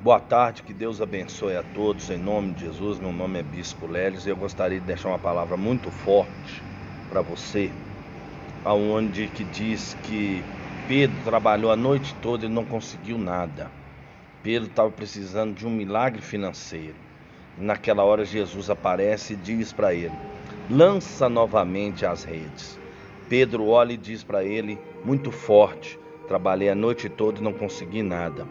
Boa tarde, que Deus abençoe a todos, em nome de Jesus. Meu nome é Bispo Leles e eu gostaria de deixar uma palavra muito forte para você, aonde que diz que Pedro trabalhou a noite toda e não conseguiu nada. Pedro estava precisando de um milagre financeiro. Naquela hora Jesus aparece e diz para ele: lança novamente as redes. Pedro olha e diz para ele, muito forte: trabalhei a noite toda e não consegui nada.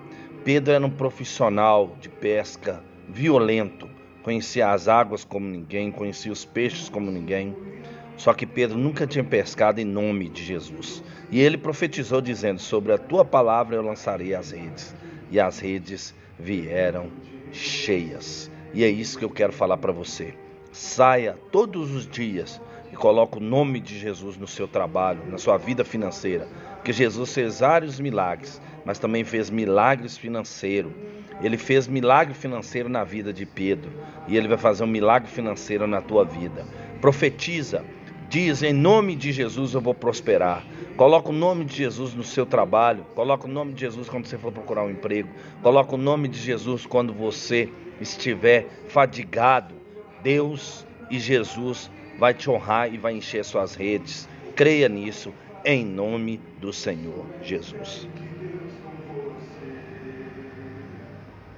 Pedro era um profissional de pesca violento, conhecia as águas como ninguém, conhecia os peixes como ninguém. Só que Pedro nunca tinha pescado em nome de Jesus. E ele profetizou dizendo: Sobre a tua palavra eu lançarei as redes. E as redes vieram cheias. E é isso que eu quero falar para você. Saia todos os dias e coloque o nome de Jesus no seu trabalho, na sua vida financeira. Porque Jesus fez vários milagres, mas também fez milagres financeiros. Ele fez milagre financeiro na vida de Pedro e ele vai fazer um milagre financeiro na tua vida. Profetiza, diz em nome de Jesus eu vou prosperar. Coloca o nome de Jesus no seu trabalho, coloca o nome de Jesus quando você for procurar um emprego, coloca o nome de Jesus quando você estiver fadigado. Deus e Jesus vai te honrar e vai encher suas redes. Creia nisso, em nome do Senhor Jesus.